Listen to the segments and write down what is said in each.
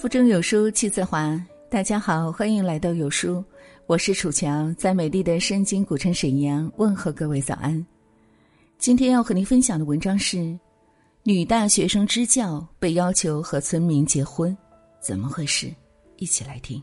腹中有书气自华。大家好，欢迎来到有书，我是楚乔，在美丽的深津古城沈阳问候各位早安。今天要和您分享的文章是：女大学生支教被要求和村民结婚，怎么回事？一起来听。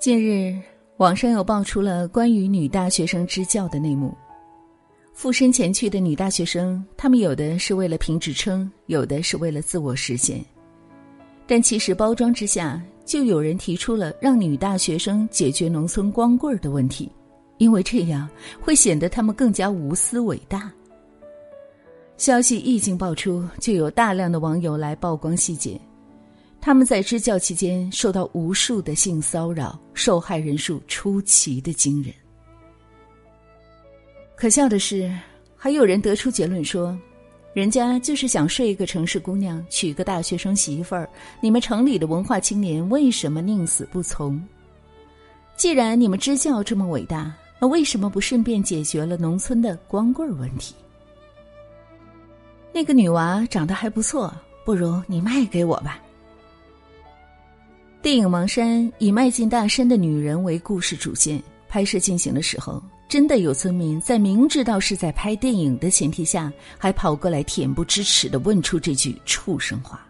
近日，网上又爆出了关于女大学生支教的内幕。附身前去的女大学生，她们有的是为了评职称，有的是为了自我实现。但其实包装之下，就有人提出了让女大学生解决农村光棍的问题，因为这样会显得他们更加无私伟大。消息一经爆出，就有大量的网友来曝光细节。他们在支教期间受到无数的性骚扰，受害人数出奇的惊人。可笑的是，还有人得出结论说。人家就是想睡一个城市姑娘，娶个大学生媳妇儿。你们城里的文化青年为什么宁死不从？既然你们支教这么伟大，那为什么不顺便解决了农村的光棍问题？那个女娃长得还不错，不如你卖给我吧。电影《盲山》以迈进大山的女人为故事主线，拍摄进行的时候。真的有村民在明知道是在拍电影的前提下，还跑过来恬不知耻的问出这句畜生话。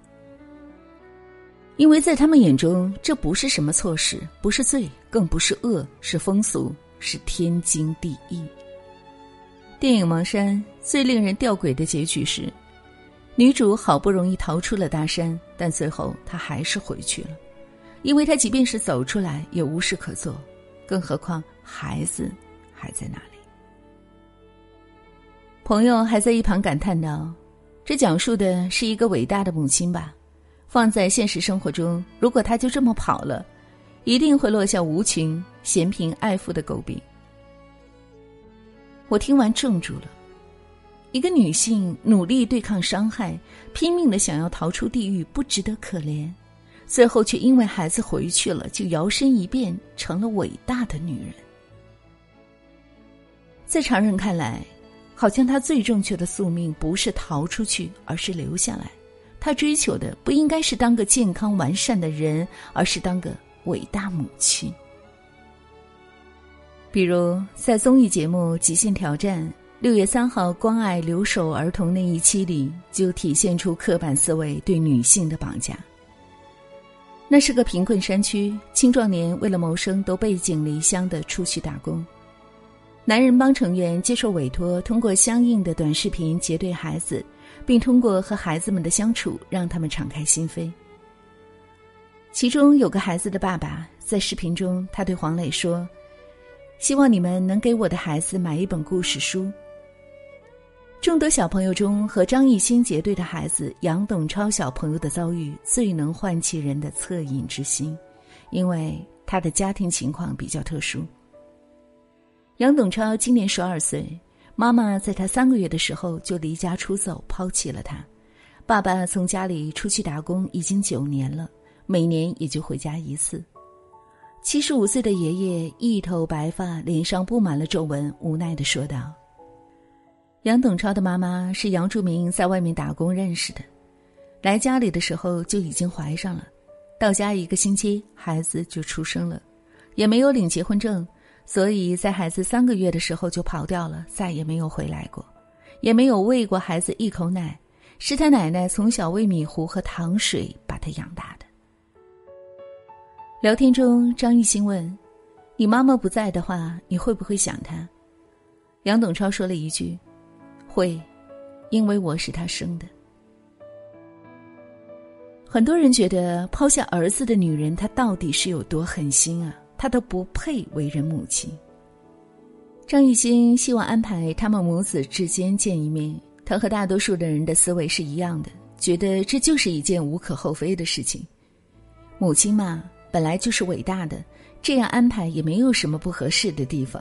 因为在他们眼中，这不是什么错事，不是罪，更不是恶，是风俗，是天经地义。电影《盲山》最令人吊诡的结局是，女主好不容易逃出了大山，但最后她还是回去了，因为她即便是走出来也无事可做，更何况孩子。还在那里？朋友还在一旁感叹道：“这讲述的是一个伟大的母亲吧？放在现实生活中，如果她就这么跑了，一定会落下无情、嫌贫爱富的诟病。”我听完怔住了。一个女性努力对抗伤害，拼命的想要逃出地狱，不值得可怜，最后却因为孩子回去了，就摇身一变成了伟大的女人。在常人看来，好像他最正确的宿命不是逃出去，而是留下来。他追求的不应该是当个健康完善的人，而是当个伟大母亲。比如在综艺节目《极限挑战》六月三号关爱留守儿童那一期里，就体现出刻板思维对女性的绑架。那是个贫困山区，青壮年为了谋生都背井离乡的出去打工。男人帮成员接受委托，通过相应的短视频结对孩子，并通过和孩子们的相处让他们敞开心扉。其中有个孩子的爸爸在视频中，他对黄磊说：“希望你们能给我的孩子买一本故事书。”众多小朋友中，和张艺兴结对的孩子杨董超小朋友的遭遇最能唤起人的恻隐之心，因为他的家庭情况比较特殊。杨董超今年十二岁，妈妈在他三个月的时候就离家出走，抛弃了他。爸爸从家里出去打工已经九年了，每年也就回家一次。七十五岁的爷爷一头白发，脸上布满了皱纹，无奈的说道：“杨董超的妈妈是杨柱明在外面打工认识的，来家里的时候就已经怀上了，到家一个星期，孩子就出生了，也没有领结婚证。”所以在孩子三个月的时候就跑掉了，再也没有回来过，也没有喂过孩子一口奶，是他奶奶从小喂米糊和糖水把他养大的。聊天中，张艺兴问：“你妈妈不在的话，你会不会想她？”杨董超说了一句：“会，因为我是他生的。”很多人觉得抛下儿子的女人，她到底是有多狠心啊？她都不配为人母亲。张艺兴希望安排他们母子之间见一面。他和大多数的人的思维是一样的，觉得这就是一件无可厚非的事情。母亲嘛，本来就是伟大的，这样安排也没有什么不合适的地方。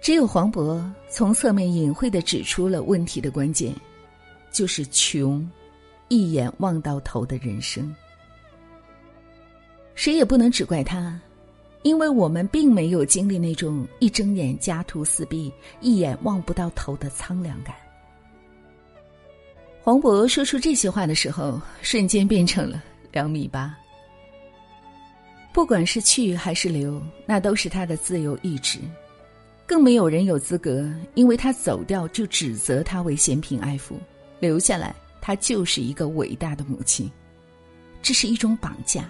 只有黄渤从侧面隐晦的指出了问题的关键，就是穷，一眼望到头的人生。谁也不能只怪他，因为我们并没有经历那种一睁眼家徒四壁、一眼望不到头的苍凉感。黄渤说出这些话的时候，瞬间变成了两米八。不管是去还是留，那都是他的自由意志，更没有人有资格因为他走掉就指责他为嫌贫爱富，留下来他就是一个伟大的母亲，这是一种绑架。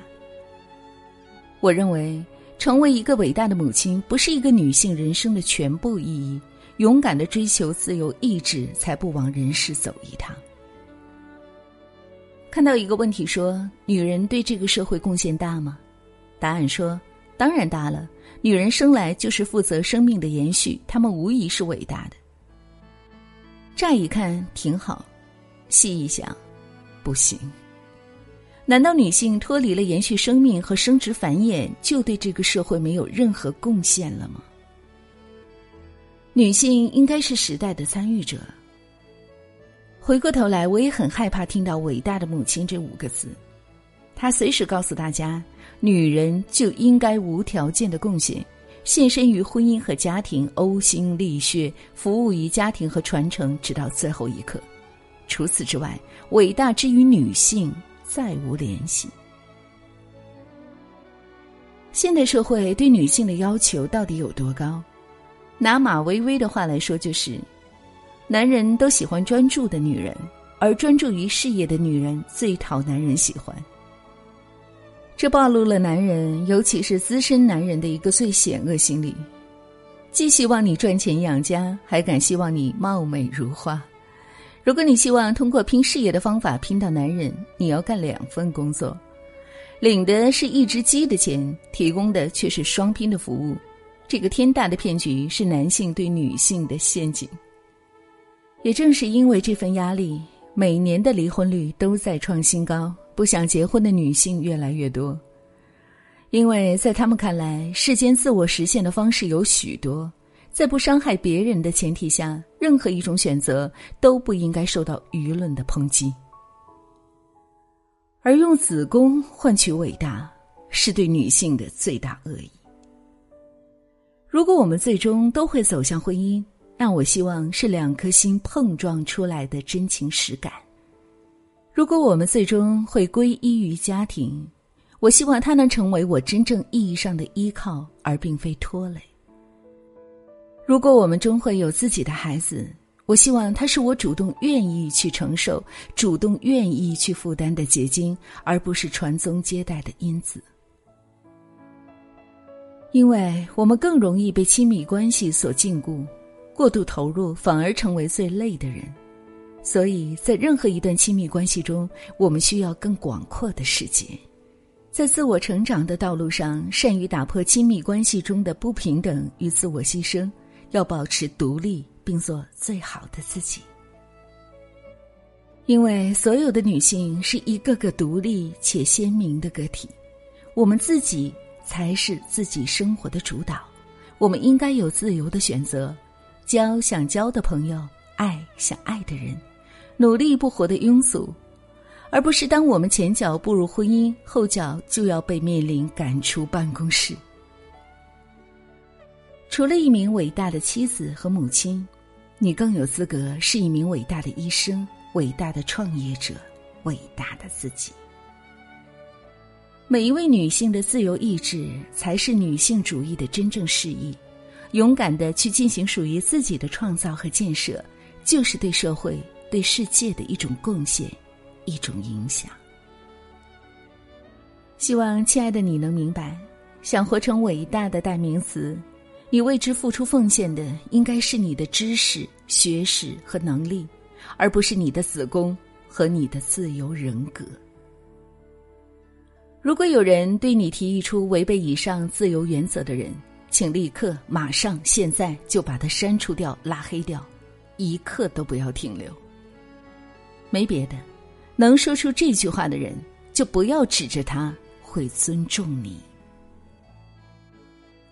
我认为，成为一个伟大的母亲，不是一个女性人生的全部意义。勇敢的追求自由意志，才不枉人世走一趟。看到一个问题说：“女人对这个社会贡献大吗？”答案说：“当然大了。女人生来就是负责生命的延续，她们无疑是伟大的。”乍一看挺好，细一想，不行。难道女性脱离了延续生命和生殖繁衍，就对这个社会没有任何贡献了吗？女性应该是时代的参与者。回过头来，我也很害怕听到“伟大的母亲”这五个字。他随时告诉大家，女人就应该无条件的贡献，献身于婚姻和家庭，呕心沥血，服务于家庭和传承，直到最后一刻。除此之外，伟大之于女性。再无联系。现代社会对女性的要求到底有多高？拿马薇薇的话来说，就是男人都喜欢专注的女人，而专注于事业的女人最讨男人喜欢。这暴露了男人，尤其是资深男人的一个最险恶心理：既希望你赚钱养家，还敢希望你貌美如花。如果你希望通过拼事业的方法拼到男人，你要干两份工作，领的是一只鸡的钱，提供的却是双拼的服务。这个天大的骗局是男性对女性的陷阱。也正是因为这份压力，每年的离婚率都在创新高，不想结婚的女性越来越多。因为在他们看来，世间自我实现的方式有许多。在不伤害别人的前提下，任何一种选择都不应该受到舆论的抨击。而用子宫换取伟大，是对女性的最大恶意。如果我们最终都会走向婚姻，那我希望是两颗心碰撞出来的真情实感。如果我们最终会归依于家庭，我希望它能成为我真正意义上的依靠，而并非拖累。如果我们终会有自己的孩子，我希望他是我主动愿意去承受、主动愿意去负担的结晶，而不是传宗接代的因子。因为我们更容易被亲密关系所禁锢，过度投入反而成为最累的人。所以在任何一段亲密关系中，我们需要更广阔的世界，在自我成长的道路上，善于打破亲密关系中的不平等与自我牺牲。要保持独立，并做最好的自己。因为所有的女性是一个个独立且鲜明的个体，我们自己才是自己生活的主导。我们应该有自由的选择，交想交的朋友，爱想爱的人，努力不活得庸俗，而不是当我们前脚步入婚姻，后脚就要被面临赶出办公室。除了一名伟大的妻子和母亲，你更有资格是一名伟大的医生、伟大的创业者、伟大的自己。每一位女性的自由意志才是女性主义的真正示意。勇敢的去进行属于自己的创造和建设，就是对社会、对世界的一种贡献，一种影响。希望亲爱的你能明白，想活成伟大的代名词。你为之付出奉献的，应该是你的知识、学识和能力，而不是你的子宫和你的自由人格。如果有人对你提议出违背以上自由原则的人，请立刻、马上、现在就把他删除掉、拉黑掉，一刻都不要停留。没别的，能说出这句话的人，就不要指着他会尊重你。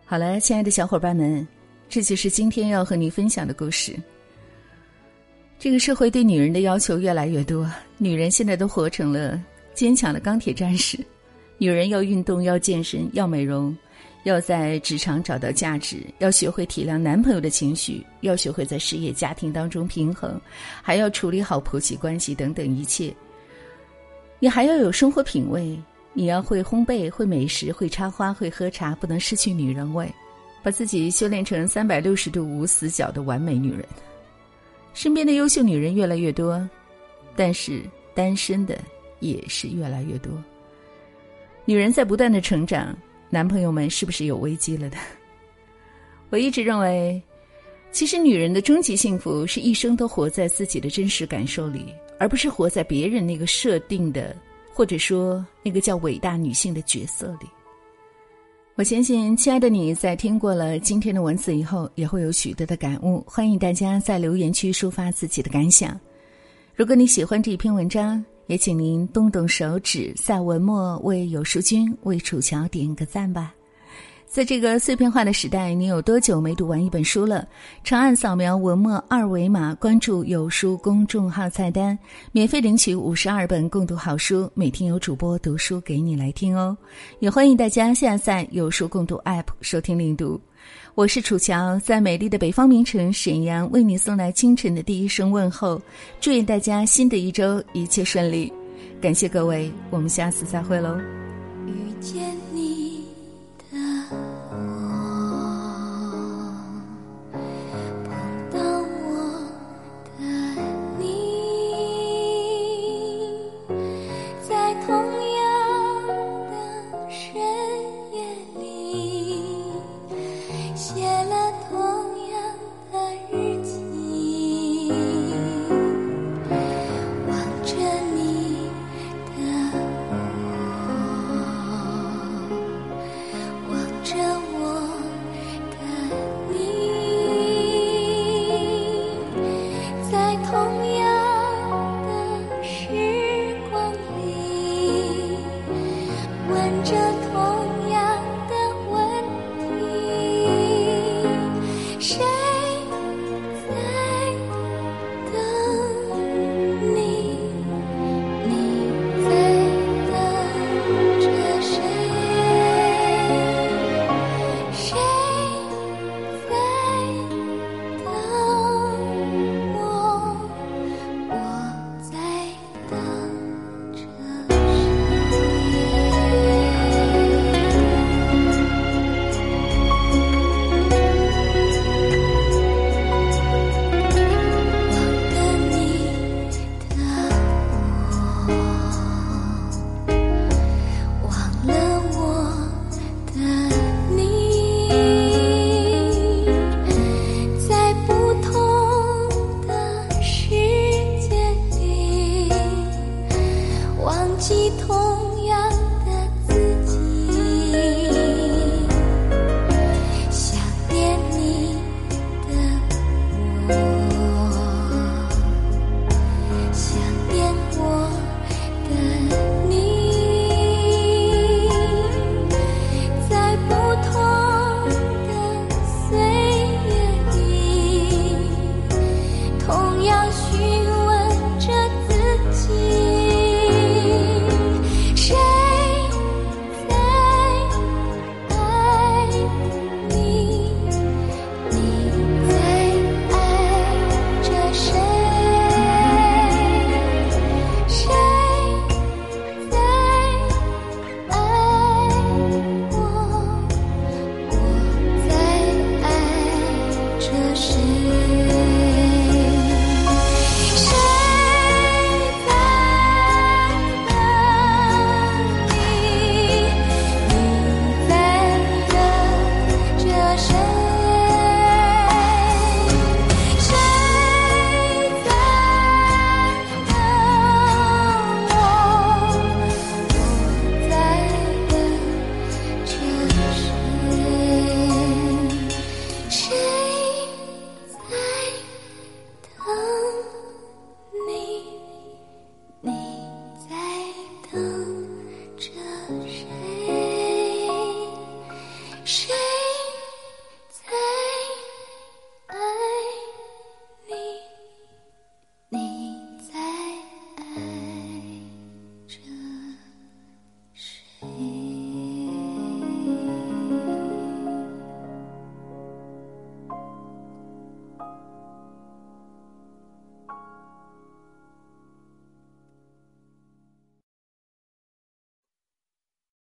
好了，亲爱的小伙伴们，这就是今天要和你分享的故事。这个社会对女人的要求越来越多，女人现在都活成了坚强的钢铁战士。女人要运动，要健身，要美容，要在职场找到价值，要学会体谅男朋友的情绪，要学会在事业家庭当中平衡，还要处理好婆媳关系等等一切。你还要有生活品味，你要会烘焙、会美食、会插花、会喝茶，不能失去女人味，把自己修炼成三百六十度无死角的完美女人。身边的优秀女人越来越多，但是单身的也是越来越多。女人在不断的成长，男朋友们是不是有危机了的？我一直认为，其实女人的终极幸福是一生都活在自己的真实感受里。而不是活在别人那个设定的，或者说那个叫伟大女性的角色里。我相信，亲爱的你在听过了今天的文字以后，也会有许多的感悟。欢迎大家在留言区抒发自己的感想。如果你喜欢这一篇文章，也请您动动手指，在文末为有书君、为楚乔点个赞吧。在这个碎片化的时代，你有多久没读完一本书了？长按扫描文末二维码，关注“有书”公众号菜单，免费领取五十二本共读好书，每天有主播读书给你来听哦。也欢迎大家下载“有书共读 ”App 收听领读。我是楚乔，在美丽的北方名城沈阳，为你送来清晨的第一声问候。祝愿大家新的一周一切顺利，感谢各位，我们下次再会喽。遇见。